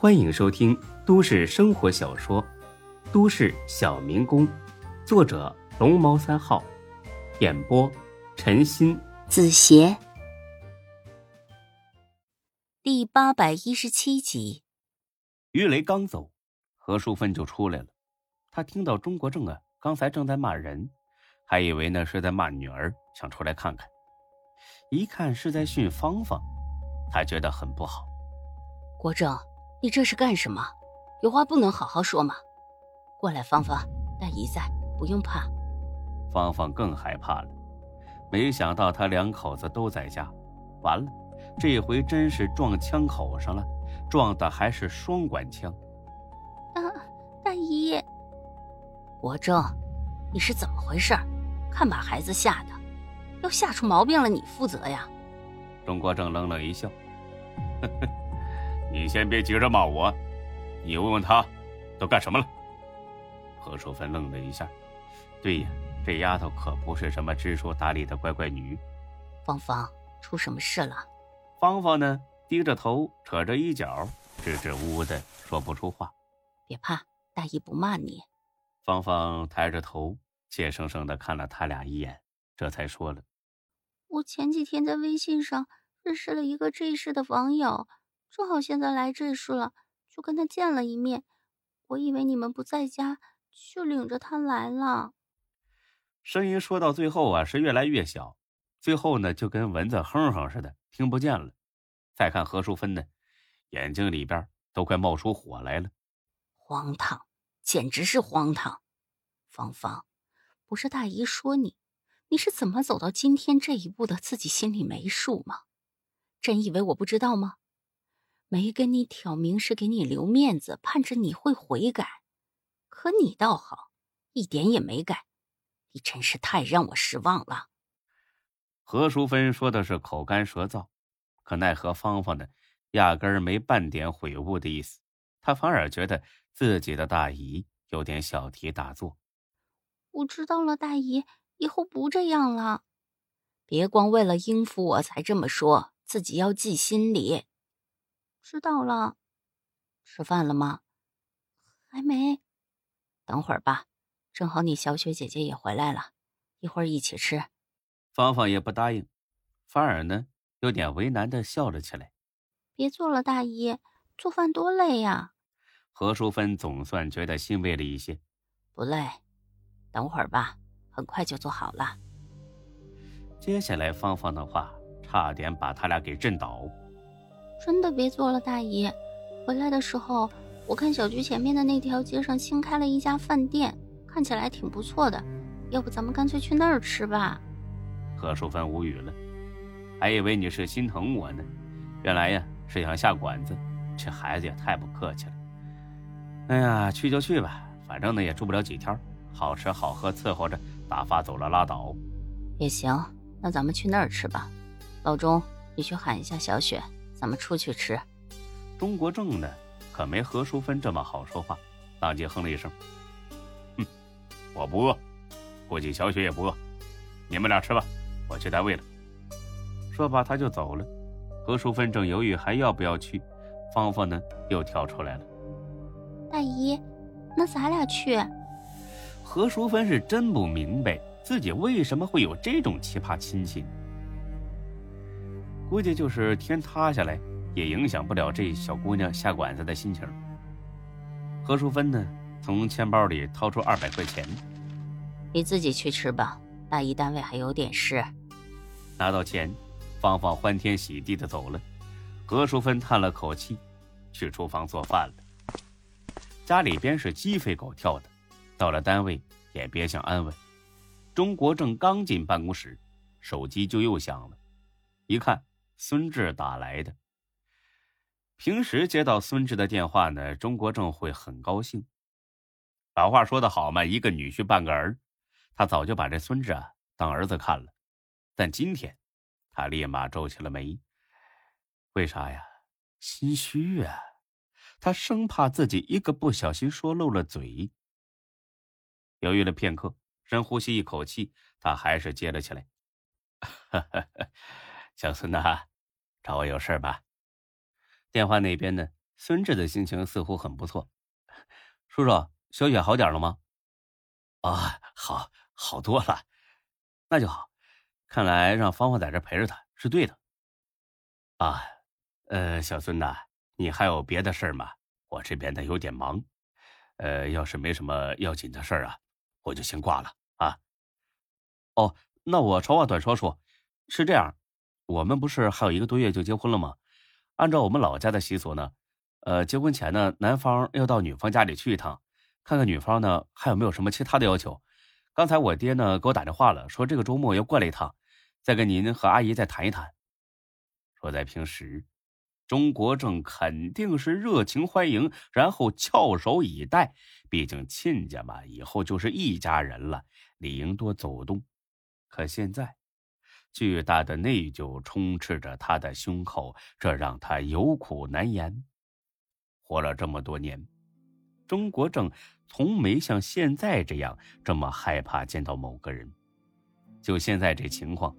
欢迎收听都市生活小说《都市小民工》，作者龙猫三号，演播陈鑫、子邪，第八百一十七集。于雷刚走，何淑芬就出来了。他听到钟国正啊，刚才正在骂人，还以为呢是在骂女儿，想出来看看。一看是在训芳芳，他觉得很不好。国正。你这是干什么？有话不能好好说吗？过来，芳芳，大姨在，不用怕。芳芳更害怕了，没想到他两口子都在家，完了，这回真是撞枪口上了，撞的还是双管枪。大大姨，国正，你是怎么回事？看把孩子吓的，要吓出毛病了，你负责呀。钟国正冷冷一笑，呵呵。你先别急着骂我，你问问他，都干什么了？何淑芬愣了一下，对呀，这丫头可不是什么知书达理的乖乖女。芳芳，出什么事了？芳芳呢，低着头，扯着衣角，支支吾吾的说不出话。别怕，大姨不骂你。芳芳抬着头，怯生生的看了他俩一眼，这才说了：“我前几天在微信上认识了一个这市的网友。”正好现在来这事了，就跟他见了一面。我以为你们不在家，就领着他来了。声音说到最后啊，是越来越小，最后呢，就跟蚊子哼哼似的，听不见了。再看何淑芬呢，眼睛里边都快冒出火来了。荒唐，简直是荒唐！芳芳，不是大姨说你，你是怎么走到今天这一步的？自己心里没数吗？真以为我不知道吗？没跟你挑明是给你留面子，盼着你会悔改，可你倒好，一点也没改，你真是太让我失望了。何淑芬说的是口干舌燥，可奈何芳芳呢，压根儿没半点悔悟的意思，她反而觉得自己的大姨有点小题大做。我知道了，大姨，以后不这样了。别光为了应付我才这么说，自己要记心里。知道了，吃饭了吗？还没，等会儿吧。正好你小雪姐姐也回来了，一会儿一起吃。芳芳也不答应，反而呢有点为难的笑了起来。别做了，大姨，做饭多累呀。何淑芬总算觉得欣慰了一些。不累，等会儿吧，很快就做好了。接下来芳芳的话差点把他俩给震倒。真的别做了，大姨。回来的时候，我看小区前面的那条街上新开了一家饭店，看起来挺不错的。要不咱们干脆去那儿吃吧？何淑芬无语了，还以为你是心疼我呢，原来呀是想下馆子。这孩子也太不客气了。哎呀，去就去吧，反正呢也住不了几天，好吃好喝伺候着，打发走了拉倒。也行，那咱们去那儿吃吧。老钟，你去喊一下小雪。咱们出去吃。钟国正呢，可没何淑芬这么好说话，当即哼了一声：“哼，我不饿，估计小雪也不饿，你们俩吃吧，我去单位了。”说罢他就走了。何淑芬正犹豫还要不要去，芳芳呢又跳出来了：“大姨，那咱俩去？”何淑芬是真不明白自己为什么会有这种奇葩亲戚。估计就是天塌下来，也影响不了这小姑娘下馆子的心情。何淑芬呢，从钱包里掏出二百块钱，你自己去吃吧，大姨单位还有点事。拿到钱，芳芳欢天喜地的走了。何淑芬叹了口气，去厨房做饭了。家里边是鸡飞狗跳的，到了单位也别想安稳。钟国正刚进办公室，手机就又响了，一看。孙志打来的。平时接到孙志的电话呢，钟国正会很高兴。老话说得好嘛，一个女婿半个儿，他早就把这孙志啊当儿子看了。但今天，他立马皱起了眉。为啥呀？心虚啊！他生怕自己一个不小心说漏了嘴。犹豫了片刻，深呼吸一口气，他还是接了起来。哈哈哈小孙呐。找我有事吧？电话那边呢，孙志的心情似乎很不错。叔叔，小雪好点了吗？啊，好，好多了。那就好。看来让芳芳在这陪着她是对的。啊，呃，小孙呐，你还有别的事儿吗？我这边呢有点忙。呃，要是没什么要紧的事儿啊，我就先挂了啊。哦，那我长话短说，说是这样，我们不是还有一个多月就结婚了吗？按照我们老家的习俗呢。呃，结婚前呢，男方要到女方家里去一趟，看看女方呢还有没有什么其他的要求。刚才我爹呢给我打电话了，说这个周末要过来一趟，再跟您和阿姨再谈一谈。说在平时，钟国正肯定是热情欢迎，然后翘首以待，毕竟亲家嘛，以后就是一家人了，理应多走动。可现在，巨大的内疚充斥着他的胸口，这让他有苦难言。活了这么多年，钟国正从没像现在这样这么害怕见到某个人。就现在这情况，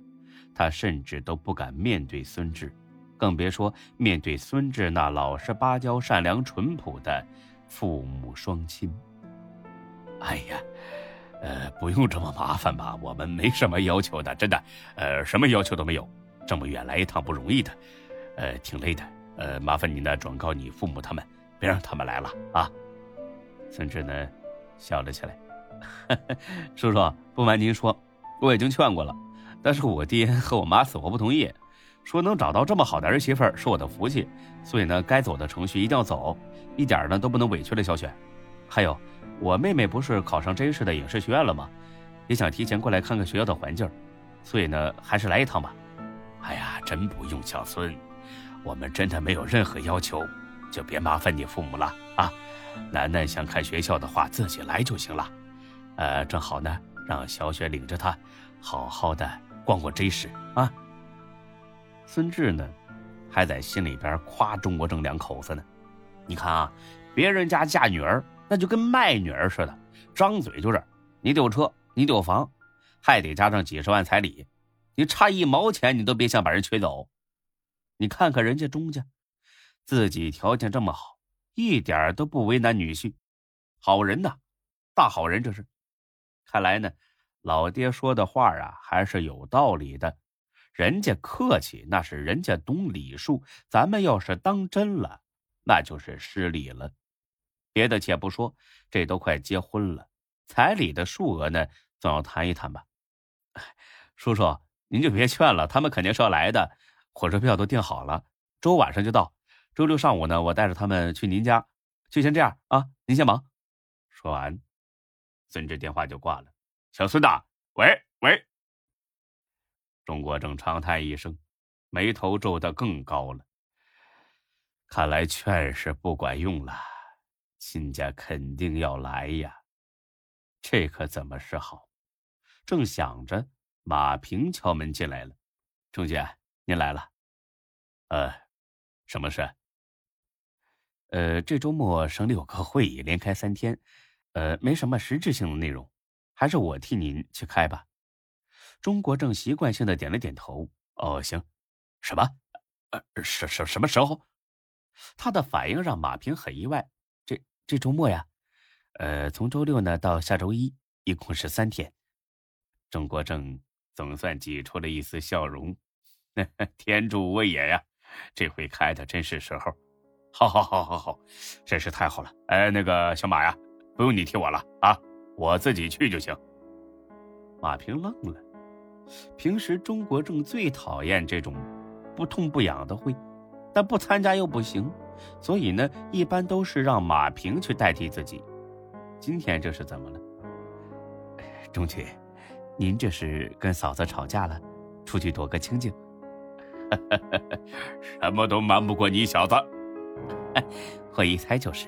他甚至都不敢面对孙志，更别说面对孙志那老实巴交、善良淳朴的父母双亲。哎呀，呃，不用这么麻烦吧？我们没什么要求的，真的，呃，什么要求都没有。这么远来一趟不容易的，呃，挺累的。呃，麻烦你呢，转告你父母他们。别让他们来了啊！孙志呢，笑了起来。叔叔，不瞒您说，我已经劝过了，但是我爹和我妈死活不同意，说能找到这么好的儿媳妇是我的福气，所以呢，该走的程序一定要走，一点呢都不能委屈了小雪。还有，我妹妹不是考上真实的影视学院了吗？也想提前过来看看学校的环境，所以呢，还是来一趟吧。哎呀，真不用，小孙，我们真的没有任何要求。就别麻烦你父母了啊！楠楠想看学校的话，自己来就行了。呃，正好呢，让小雪领着她，好好的逛逛 J 市啊。孙志呢，还在心里边夸钟国正两口子呢。你看啊，别人家嫁女儿那就跟卖女儿似的，张嘴就是你得有车，你得有房，还得加上几十万彩礼，你差一毛钱你都别想把人娶走。你看看人家钟家。自己条件这么好，一点都不为难女婿，好人呐，大好人这是。看来呢，老爹说的话啊还是有道理的。人家客气那是人家懂礼数，咱们要是当真了，那就是失礼了。别的且不说，这都快结婚了，彩礼的数额呢，总要谈一谈吧。叔叔，您就别劝了，他们肯定是要来的，火车票都订好了，周晚上就到。周六上午呢，我带着他们去您家，就先这样啊，您先忙。说完，孙志电话就挂了。小孙子，喂喂。钟国正长叹一声，眉头皱得更高了。看来劝是不管用了，亲家肯定要来呀，这可怎么是好？正想着，马平敲门进来了。钟姐，您来了。呃，什么事？呃，这周末省里有个会议，连开三天，呃，没什么实质性的内容，还是我替您去开吧。钟国正习惯性的点了点头。哦，行。什么？呃，什什什么时候？他的反应让马平很意外。这周末呀，呃，从周六呢到下周一，一共是三天。中国正总算挤出了一丝笑容。天助我也呀，这回开的真是时候。好，好，好，好，好，真是太好了！哎，那个小马呀，不用你替我了啊，我自己去就行。马平愣了，平时中国正最讨厌这种不痛不痒的会，但不参加又不行，所以呢，一般都是让马平去代替自己。今天这是怎么了？钟姐，您这是跟嫂子吵架了，出去躲个清静？什么都瞒不过你小子。我一猜就是，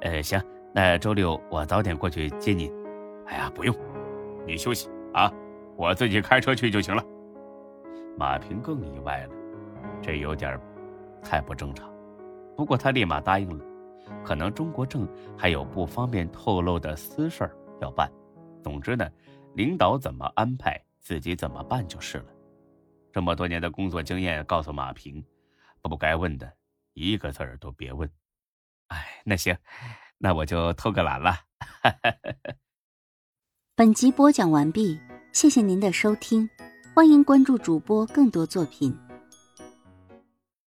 呃，行，那周六我早点过去接你。哎呀，不用，你休息啊，我自己开车去就行了。马平更意外了，这有点太不正常。不过他立马答应了，可能中国政还有不方便透露的私事要办。总之呢，领导怎么安排，自己怎么办就是了。这么多年的工作经验告诉马平，不该问的。一个字儿都别问，哎那行，那我就偷个懒了。本集播讲完毕，谢谢您的收听，欢迎关注主播更多作品。